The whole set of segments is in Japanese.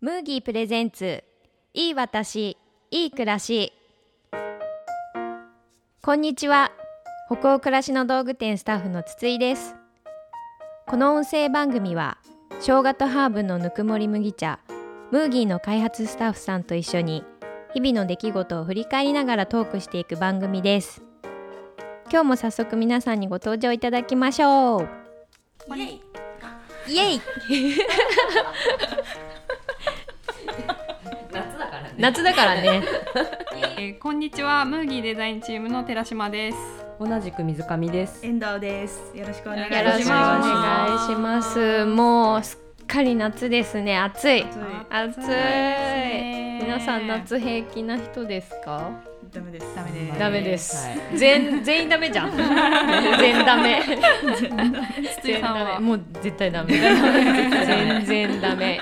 ムーギープレゼンツ。いい私いい暮らし。こんにちは。北欧暮らしの道具店スタッフの筒井です。この音声番組は生姜とハーブのぬくもり麦茶ムーギーの開発スタッフさんと一緒に日々の出来事を振り返りながらトークしていく番組です。今日も早速皆さんにご登場いただきましょう。イエイ。イエイ 夏だからね。えーこんにちは。ムーギーデザインチームの寺島です。同じく水上です。遠藤です。よろしくお願いします。よろしくお願いします。もうすっかり夏ですね。暑い。暑い。ね。皆さん夏平気な人ですか？ダメです。ダメです。ダメです、はい。全全員ダメじゃん。全ダメ。筒井さんは。もう絶対ダメ。全然ダメ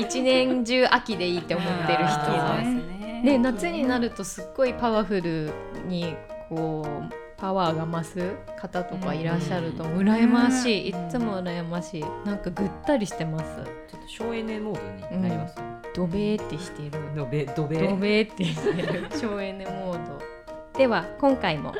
一年中秋でいいって思ってるあ人ですね。ね夏になるとすっごいパワフルにこうパワーが増す方とかいらっしゃるとうん羨ましい、いうん。つも羨ましい。なんかぐったりしてます。ちょっと省エネモードに。なります。ドベーってしてる。ドベドベ。ドベーってしてる。省エネモード。では今回も。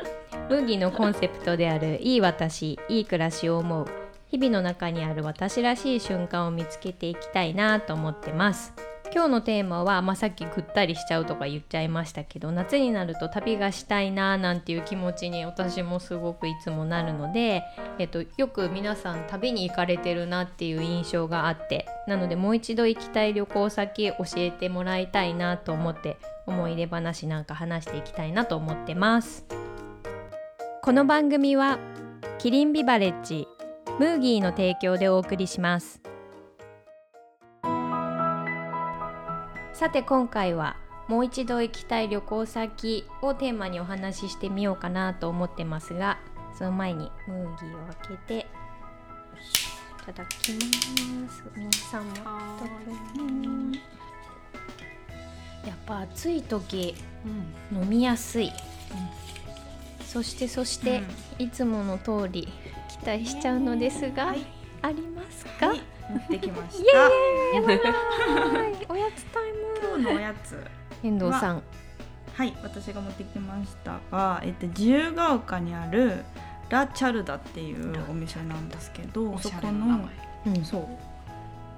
麦のコンセプトである「いい私いい暮らしを思う」日々の中にある私らしい瞬間を見つけていきたいなと思ってます。今日のテーマは、まあ、さっきぐったりしちゃうとか言っちゃいましたけど夏になると旅がしたいななんていう気持ちに私もすごくいつもなるので、えっと、よく皆さん旅に行かれてるなっていう印象があってなのでもう一度行きたい旅行先教えてもらいたいなと思って思い出話なんか話していきたいなと思ってます。この番組はキリンビバレッジムーギーの提供でお送りします。さて今回はもう一度行きたい旅行先をテーマにお話ししてみようかなと思ってますがその前にムーギーを開けていただきます。皆さんもやっぱ暑い時飲みやすい、そしてそして、いつもの通り期待しちゃうのですが、はい。ありますか、はい、持ってきましイた。おやつタイ今日のおやつ。ム遠藤さん。はい、私が持ってきましたが、えっと自由が丘にあるラチャルダっていうお店なんですけど、そこのうん。そう。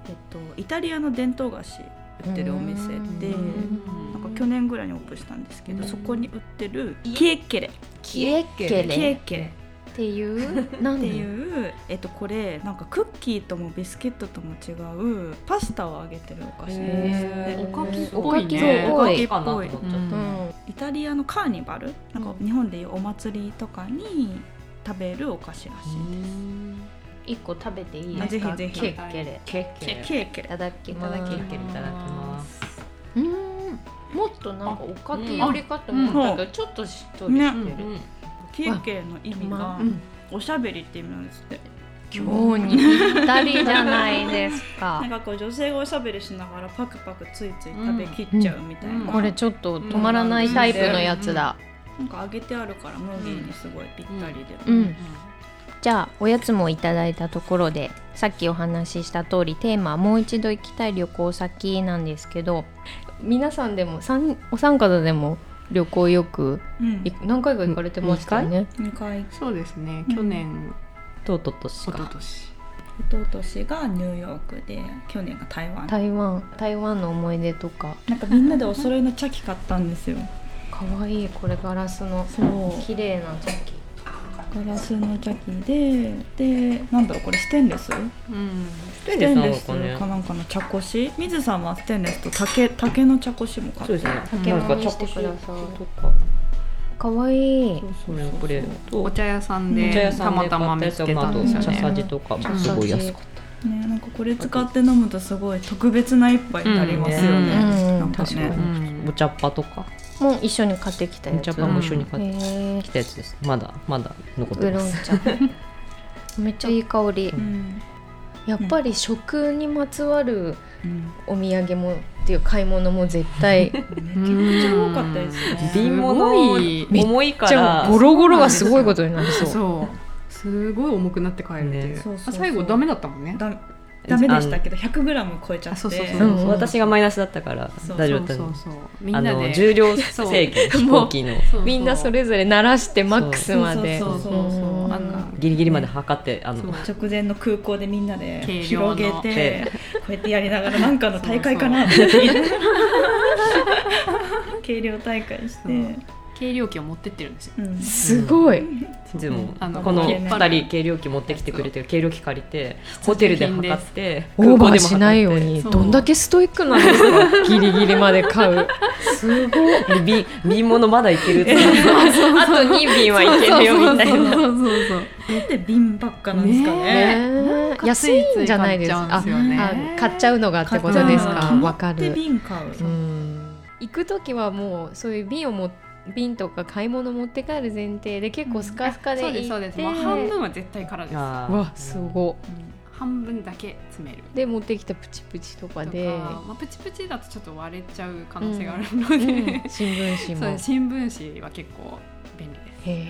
えっとイタリアの伝統菓子売ってるお店で。去年ぐらいにオープンしたんですけど、うん。そこに売ってるキエッケレ。キエッケキエレ。ッケレ。っていう？なんってでいう、えっと、これなんかクッキーともビスケットとも違うパスタを揚げてるお菓子です。っておかきっおぽいかきっねぽい。おかきっかなと思っちゃっうん。うん。イタリアのカーニバル？なんかうん。日本でいうお祭りとかに食べるお菓子らしい一個食べていいあですか？ぜひぜひ。キエッケレ。ケッケです。ケーキいただきます。いただきケッケいただきます。うんもっとなんかおかきよりかと思ったけど、ちょっとしっとりねしてる、ケーキの意味がうん。おしゃべりって意味なん。ですって。今日にぴったりじゃないですかなんかこう女性がおしゃべりしながらパクパクついつい食べきっちゃうみたいな。これちょっと止まらないタイプのやつだ、なんか揚げてあるからムーギーにすごいぴったりで。うん。じゃあおやつもいただいたところでさっきお話しした通りテーマはもう一度行きたい旅行先なんですけど皆さんでもさんお三方でも旅行よくうん。い何回か行かれてましたよね。二回？そうですね。うん。去年。とうとうとし一昨か。年。一昨年がニューヨークで去年が台湾。台湾。台湾の思い出とか。なんかみんなでお揃いのチャキ買ったんですよ。可愛いこれガラスの。そう。綺麗なチャキガラスのチャキででなんだろうこれステンレス？うん。ステンレスかね。か。なんかの茶こし？水さんはステンレスと竹竹の茶こしも買って。そうですね。竹なんかも見せてくだか。可愛いそうそうこれとお茶屋さんお茶で屋さんでたまたま見つけたんですよ茶さねじとかもすごい安かっねなんかこれ使って飲むとすごい特別な一杯になりますよね。うん。うんなんかね。お茶っ葉とかもう一緒に買ってきたやつ。お茶っ葉も一緒に買ってへきたやつです。まだまだ残ってーウーロンます。茶。めっちゃ。いい香り。うん。やっぱり食にまつわるうん。お土産もっていう買い物も絶対。めちゃくちゃ多かったですね。瓶物すごい。重いかじゃあらゴロゴロがすごいことになりそう。そう。すごい重くなって帰るっていう。ねそうそうそう。あ最後ダメだったもんね。だダメでしたけど 100g 超えちゃって。あそうそうそう。そううん私がマイナスだったからそう大丈夫だったのそうそうそう。みんあなで。の重量制限。飛行機の。そうそう。みんなそれぞれ鳴らしてマックスまで。そうそうそうそう。うんなんかギリギリまで測ってあの直前の空港でみんなで軽量広のげてこうやってやりながらなんかの大会かなって言って。軽量大会してそう軽量機を持ってってるんですよ。うん。すごい。でもあのこの引っ張る。2人軽量機持ってきてくれて軽量機借りてホテルで測ってオーバーしないよう空にどんだけストイックなんですか？ギリギリまで買う。すごい。瓶瓶物まだいけるって。あと2瓶はいけるよみたいな。そうそうそうなんで瓶ばっかなんですかね。安いんじゃないですか。買っちゃうのがってことですか？わかってる瓶買う。うん。行く時はもうそういう瓶をも瓶とか買い物持って帰る前提で結構スカスカでそう行って、ですそうです。もう半分は絶対からです、わすごうん半分だけ詰める。で持ってきたプチプチとかとで、かまあ、プチプチだとちょっと割れちゃう可能性があるのうん。で、新聞紙そうも新聞紙は結構便利です。へ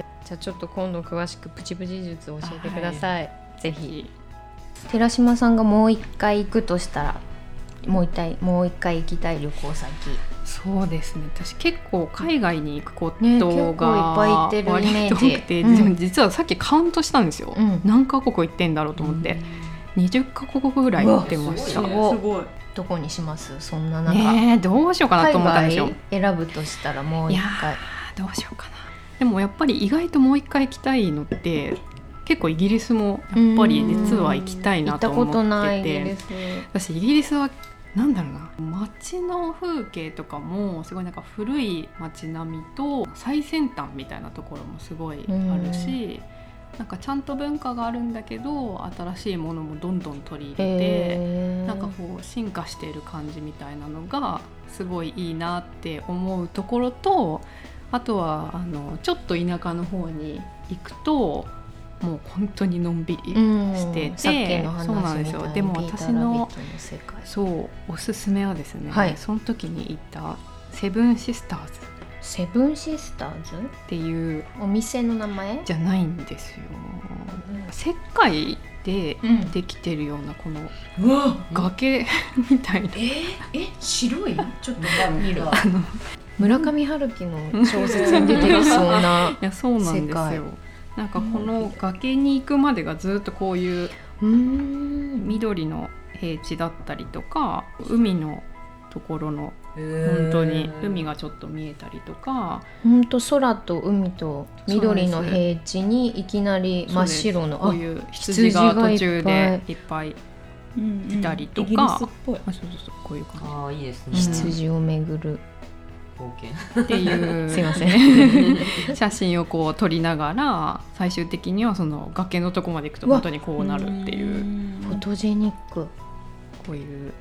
えじゃあちょっと今度詳しくプチプチ術を教えてください、ぜひ。寺島さんがもう一回行くとしたらもう一回もう一回行きたい旅行先そうですね。私結構海外に行くことね結構いっが割と多くて、うん。実はさっきカウントしたんですよ、うん。何カ国行ってんだろうと思って、20カ国ぐらい行ってました。すごい。どこにします？そんな中、えどうしようかなと海思ったんですよ。外選ぶとしたらもう一回。どうしようかな。でもやっぱり意外ともう一回行きたいのって結構イギリスもやっぱり実は行きたい行ったこなと思とないっててです私イギリスはなんだろうな街の風景とかもすごいなんか古い街並みと最先端みたいなところもすごいあるし、なんかちゃんと文化があるんだけど新しいものもどんどん取り入れて。へーなんかこう進化している感じみたいなのがすごいいいなって思うところとあとはあのちょっと田舎の方に行くともう本当にのんびり、うん。しててさっきの話そうなんですよ。でも私のそうおすすめはですね、はい。その時に行ったセブンシスターズ。っセブンシスターズ？ていうお店の名前？じゃないんですよ。石灰でうん。できてるようなこのうわ崖みたいな。え白い？ちょっと見るあの村上春樹の小説に出てきそうな いやそうなんです世界。よ。なんかこの崖に行くまでがずっとこういううーん。緑の平地だったりとか海のところの本本当に海がちょっと見えたりとか。本当空と海と緑の平地にいきなり真っ白のあこういう羊が途中でいっぱい。いたりとか。イギリスっぽい。あそうそうそうこういう感ああいいですね。うん。羊を巡る、っていう。すいません。写真をこう撮りながら最終的にはその崖のとこまで行くと本当にこうなるっていう。フォトジェニック。こういう。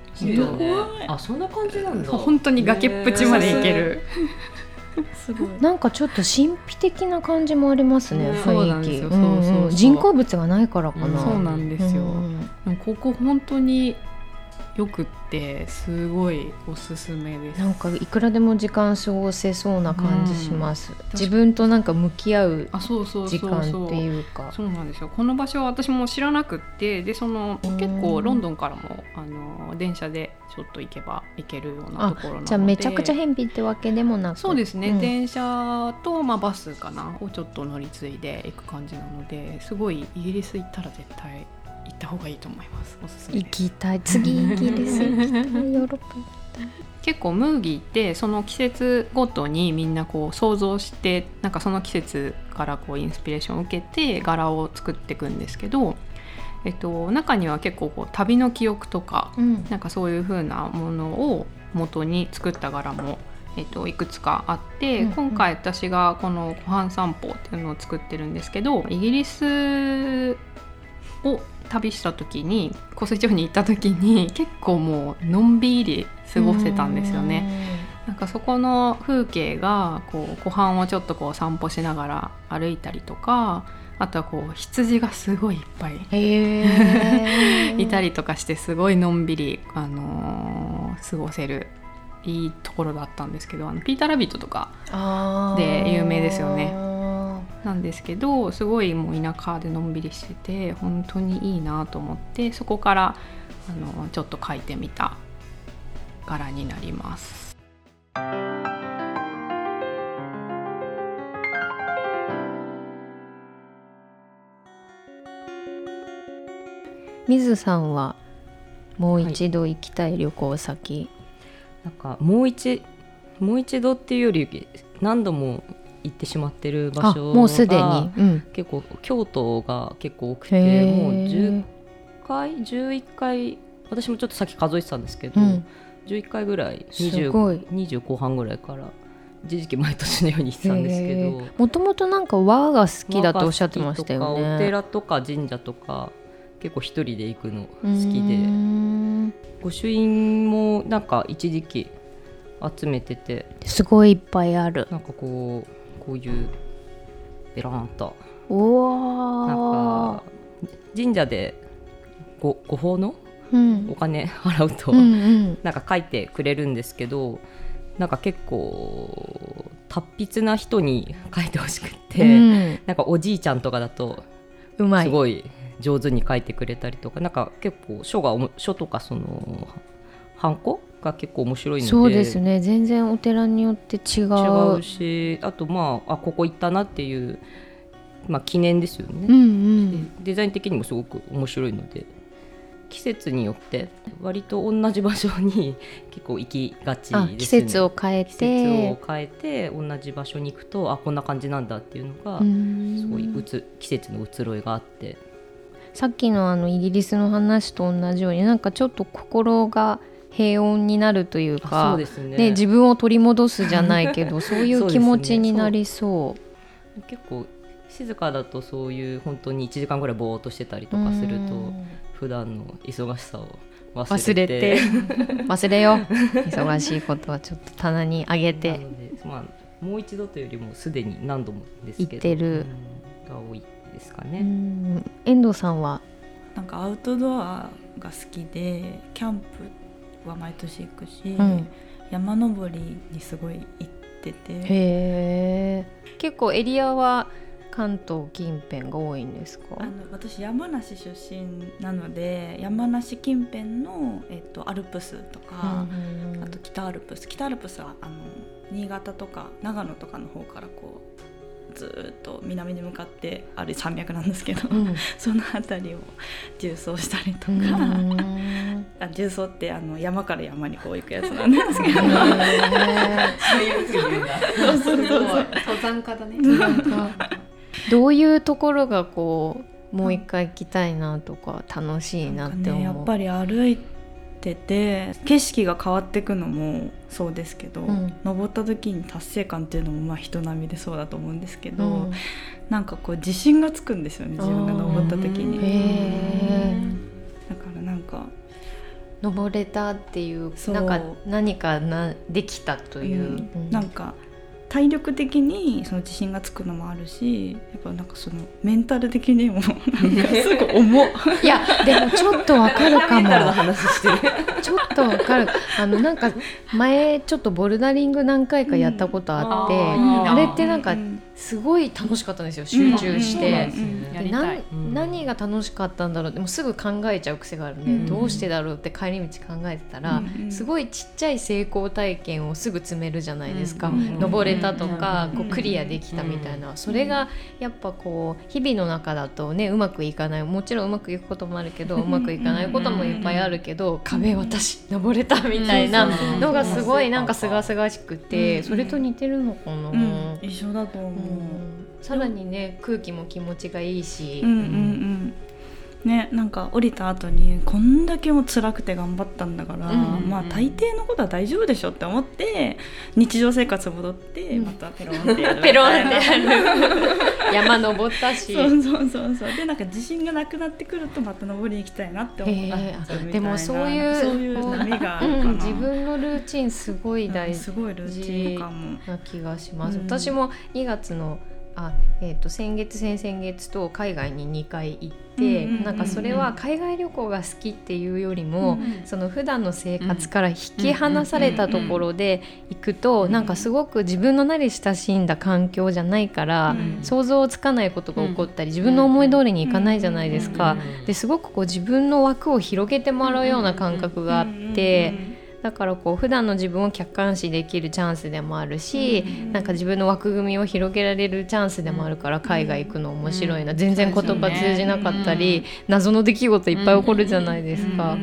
あそんな感じなんだ。本当に崖っぷちまで行ける。すごい。なんかちょっと神秘的な感じもありますね、ねそうな雰囲気。んですよ。そうそうそう。うん人工物がないからかな、うん。そうなんですよ、うん。でもここ本当によくってすごいおすすめです。なんかいくらでも時間過ごせそうな感じします、ん。自分となんか向き合う時そうそう間っていうか。そうなんですよ。この場所は私も知らなくってでそのうん。結構ロンドンからもあの電車でちょっと行けば行けるようなところなので。じゃあめちゃくちゃ偏僻ってわけでもなく。そうですね、ん。電車と、まあ、バスかなをちょっと乗り継いで行く感じなのですごいイギリス行ったら絶対行った方がいいと思います。おすすめ行です。きたい。次イギリス行きたい。ヨーロッパ。結構ムーギーってその季節ごとにみんなこう想像してなんかその季節からこうインスピレーションを受けて柄を作っていくんですけど、えっと、中には結構こう旅の記憶とかうん。なんかそういう風なものを元に作った柄も、えっと、いくつかあって、うんうん。今回私がこの「湖畔散歩」っていうのを作ってるんですけどイギリスを旅した時に湖水町に行った時に結構もうのんびり過ごせたんですよね。なんかそこの風景がこう湖畔をちょっとこう散歩しながら歩いたりとかあとはこう羊がすごいいっぱい いたりとかしてすごいのんびり、あのー過ごせるいいところだったんですけどあのピーター・ラビットとかで有名ですよねなんですけどすごいもう田舎でのんびりしてて本当にいいなと思ってそこからあのちょっと描いてみた柄になります。水さんはもう一度行きたい旅行先、なんかもう一もう一度っていうより何度も行ってしまってる場あ所もうすでに。が、うん、結構京都が結構多くへてー。もう10回11回私もちょっとさっき数えてたんですけど、うん。11回ぐらいす20ごい。20後半ぐらいから一時期毎年のように行ってたんですけどもともとなんか和が好きだとおっしゃってましたよ和が好きとかおね。寺とか神社とか結構一人で行くの好きで。ん。御朱印もなんか一時期集めててすごいいっぱいある。なんかこうこういうベラーンとおなんーか神社でごご奉納？うん。お金払うと、うんうん。なんか書いてくれるんですけどなんか結構達筆な人に書いてほしくって、うん。なんかおじいちゃんとかだとうまい。すごい上手に書いてくれたりとかなんか結構書がおも書とかそのハンコが結構面白いので。そうですね。全然お寺によって違う。違うしあとまああここ行ったなっていう、まあ、記念ですよね、うんうん。でデザイン的にもすごく面白いので。季節によって割と同じ場所に 結構行きがちですね。あ季節を変え季節てを変えて同じ場所に行くとあこんな感じなんだっていうのがうん。すごいうつ季節の移ろいがあって。さっきのあのイギリスの話と同じようになんかちょっと心が平穏になるというあかそうですね。ね、自分を取り戻すじゃないけど そういう気持ちになりそ結構静かだとそういう本当に1時間ぐらいぼーっとしてたりう。とかするとうん。普段の忙しさを忘忘れて。れて。忘れよう。忙しいことはちょっと棚にあげなてので、まあ、もう一度というよりもすでに何度もですけど行ってる。うんが多いですかうね。ん。遠藤さんは？なんかアウトドアが好きでキャンプは毎年行くし、うん。山登りにすごい行ってて。へえ結構エリアは関東近辺が多いんですか？あの私山梨出身なので山梨近辺の、えっと、アルプスとか、うん。あと北アルプス。北アルプスはあの新潟とか長野とかの方からこうずーっと南に向かってある山脈なんですけど、うん。その辺りを縦走したりとか、うん。あ縦走ってあの山から山にこう行くやつなんですけど。登山家だね。どういうところがこうもう一回行きたいなとか楽しいなって思う、ね、やっぱり歩いてて景色が変わっていくのもそうですけど、うん。登った時に達成感っていうのもまあ人並みでそうだと思うんですけど、うん。なんかこう自信がつくんですよね自分が登った時へに。えだからなんか登れたっていうなんか何かなできたという、うん。なんか体力的にその自信がつくのもあるしやっぱなんかそのメンタル的にもなんかすごい重っ。いやでもちょっとわかるかメンタルのも話してる。ちょっとわかる。あのなんか前ちょっとボルダリング何回かやったことあって、うん。あれってなんかうんすごい楽しかったんですよ集中して。何が楽しかったんだろうでもすぐ考えちゃう癖があるんどうしてだろうって帰り道考えてたら、すごいちっちゃい成功体験をすぐ積めるじゃないですか、うん。登れたとか、うん。こうクリアできたみたいな、それがやっぱこう日々の中だとねうまくいかないもちろんうまくいくこともあるけどうまくいかないこともいっぱいあるけど、壁渡し登れたみたいなのがすごいなんかすがすがしくて、うん。それと似てるのかな、うん。一緒だと思う。うん。さらにね空気も気持ちがいいし、うんうんうんねなんか降りた後にこんだけも辛くて頑張ったんだから、うんまあ大抵のことは大丈夫でしょって思って日常生活戻ってうん。またペロンってやる。ペロンってやる。山登ったし。そうそうそうそう。でなんか自信がなくなってくるとまた登りに行きたいなって思へうえあみたいな。でもそういうそういう波があるかな、うん、自分のルーチンすごい大事うんすごいルーチンかも。な気がします、うん。私も2月のあえー、と先月先々月と海外に2回行って、うんうんうんうん。なんかそれは海外旅行が好きっていうよりも、うんその普段の生活から引き離されたところで行くと、うんなんかすごく自分の慣れ親しんだ環境じゃないから、うん想像つかないことが起こったり、自分の思い通りにいかないじゃないですか。うんですごくこう自分の枠を広げてもらうような感覚があって、だからこう普段の自分を客観視できるチャンスでもあるし、なんか自分の枠組みを広げられるチャンスでもあるから海外行くの面白いな、うん。全然言葉通じなかったり、謎の出来事いっぱい起こるじゃないですか。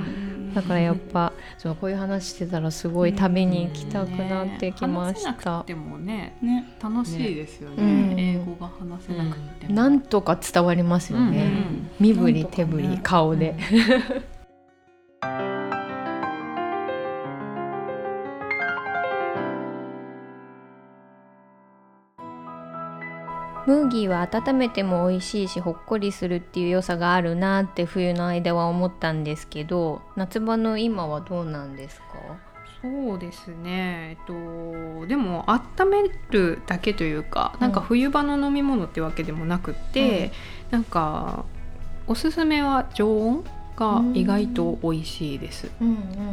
だからやっぱそのこういう話してたらすごい旅に行きたくなってきまし話せなたく。てもねね。楽しいですよね。ね。うん。英語が話せなくても、なんとか伝わりますよね。うん身振り手振り顔で。ムーギーは温めても美味しいしほっこりするっていう良さがあるなって冬の間は思ったんですけど夏場の今はどうなんですか？そうですね。えっとでも温めるだけというかなんか冬場の飲み物ってわけでもなくって、なんかおすすめは常温が意外と美味しいです。うんう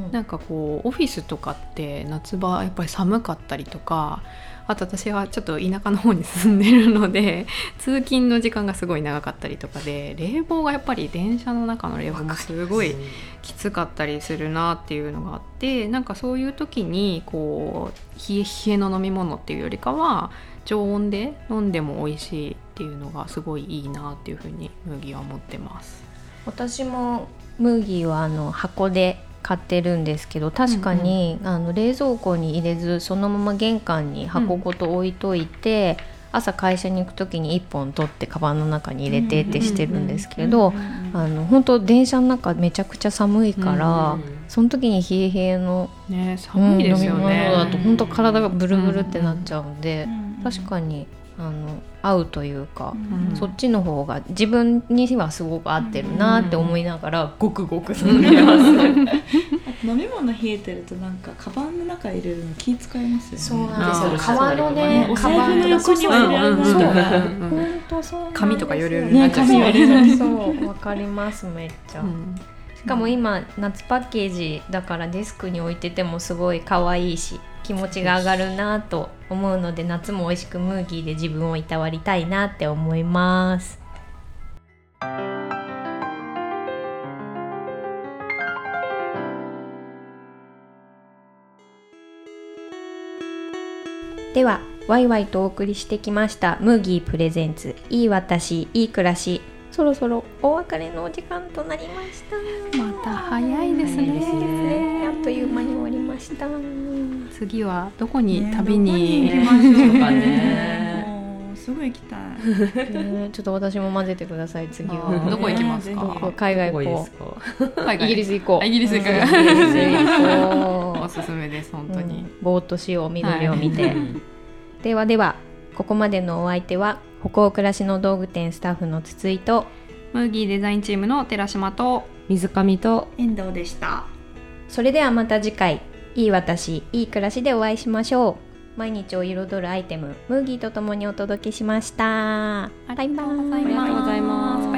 ん。なんかこうオフィスとかって夏場やっぱり寒かったりとかあと私はちょっと田舎の方に住んでるので 通勤の時間がすごい長かったりとかで冷房がやっぱり電車の中の冷房もすごいきつかったりするなっていうのがあってなんかそういう時にこう冷え冷えの飲み物っていうよりかは常温で飲んでも美味しいっていうのがすごいいいなっていうふうに麦は思ってます。私も麦はあの箱で買ってるんですけど確かに、あの冷蔵庫に入れずそのまま玄関に箱ごと置いといて、朝会社に行く時に1本取ってカバンの中に入れてってしてるんですけど、あの本当電車の中めちゃくちゃ寒いから、その時に冷え冷えの、ね寒いですようん飲みね。物だと本当体がブルブルってなっちゃうんで、確にかにあの合うというか。うんそっちの方が自分にはすごく合ってるなって思いながらごくごく飲んでます。飲み物冷えてるとなんかカバンの中入れるの気使いますよねそうなんですよ。革のね、お財布の横には入れられない本当そう。紙とかよりよりね紙よりそうそうわかりますめっちゃ。うんしかも今夏パッケージだからデスクに置いててもすごい可愛いし気持ちが上がるなと思うので夏も美味しくムーギーで自分をいたわりたいなって思います。ではワイワイとお送りしてきましたムーギープレゼンツいい私いい暮らし。そろそろお別れのお時間となりました。また早いですね。ね。あっという間に終わりました。次はどこにね旅に,、行きましょうかね。すごい行きたい。ね ちょっと私も混ぜてください次あはー どこ行きますか？海外どこいいで行すこうイギリス行こう。あイギリス行く。う。おすすめです本う当に、うん。ぼーっとしよう緑を見て、うんではではここまでのお相手は歩行暮らしの道具店スタッフの筒井とムーギーデザインチームの寺島と水上と遠藤でした。それではまた次回いい私いい暮らしでお会いしましょう。毎日を彩るアイテムムーギーとともにお届けしました。バイバイ。ありがとうございます